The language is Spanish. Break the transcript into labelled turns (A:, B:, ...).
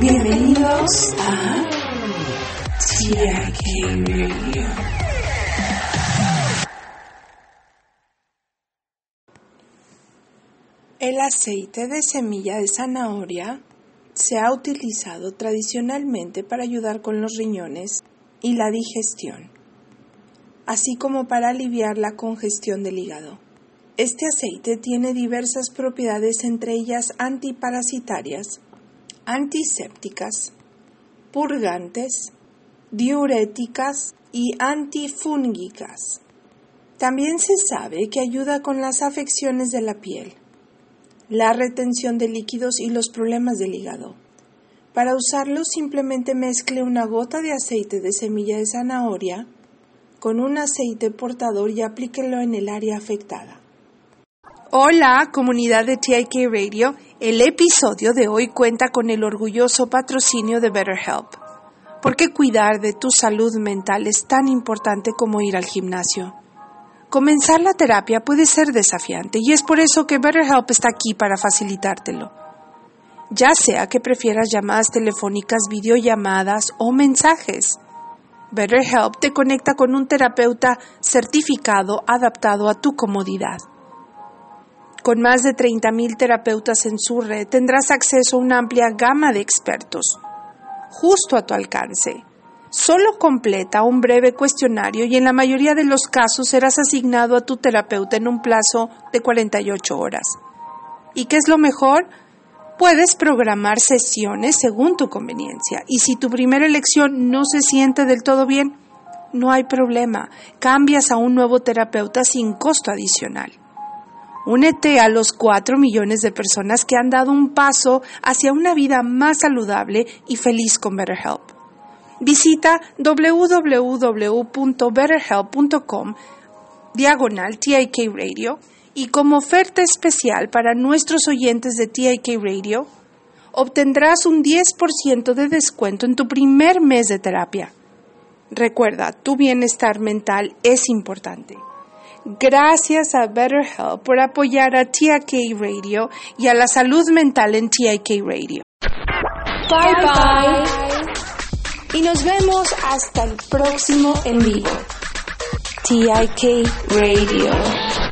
A: Bienvenidos a Radio. El aceite de semilla de zanahoria se ha utilizado tradicionalmente para ayudar con los riñones y la digestión, así como para aliviar la congestión del hígado. Este aceite tiene diversas propiedades, entre ellas antiparasitarias, antisépticas, purgantes, diuréticas y antifúngicas. También se sabe que ayuda con las afecciones de la piel, la retención de líquidos y los problemas del hígado. Para usarlo simplemente mezcle una gota de aceite de semilla de zanahoria con un aceite portador y aplíquelo en el área afectada. Hola, comunidad de TIK Radio. El episodio de hoy cuenta con el orgulloso patrocinio de BetterHelp. ¿Por qué cuidar de tu salud mental es tan importante como ir al gimnasio? Comenzar la terapia puede ser desafiante y es por eso que BetterHelp está aquí para facilitártelo. Ya sea que prefieras llamadas telefónicas, videollamadas o mensajes. BetterHelp te conecta con un terapeuta certificado adaptado a tu comodidad. Con más de 30.000 terapeutas en su red tendrás acceso a una amplia gama de expertos, justo a tu alcance. Solo completa un breve cuestionario y en la mayoría de los casos serás asignado a tu terapeuta en un plazo de 48 horas. ¿Y qué es lo mejor? Puedes programar sesiones según tu conveniencia y si tu primera elección no se siente del todo bien, no hay problema, cambias a un nuevo terapeuta sin costo adicional. Únete a los 4 millones de personas que han dado un paso hacia una vida más saludable y feliz con BetterHelp. Visita www.betterhelp.com diagonal TIK Radio y como oferta especial para nuestros oyentes de TIK Radio, obtendrás un 10% de descuento en tu primer mes de terapia. Recuerda, tu bienestar mental es importante. Gracias a BetterHelp por apoyar a TIK Radio y a la salud mental en TIK Radio. Bye bye. Y nos vemos hasta el próximo en vivo. TIK Radio.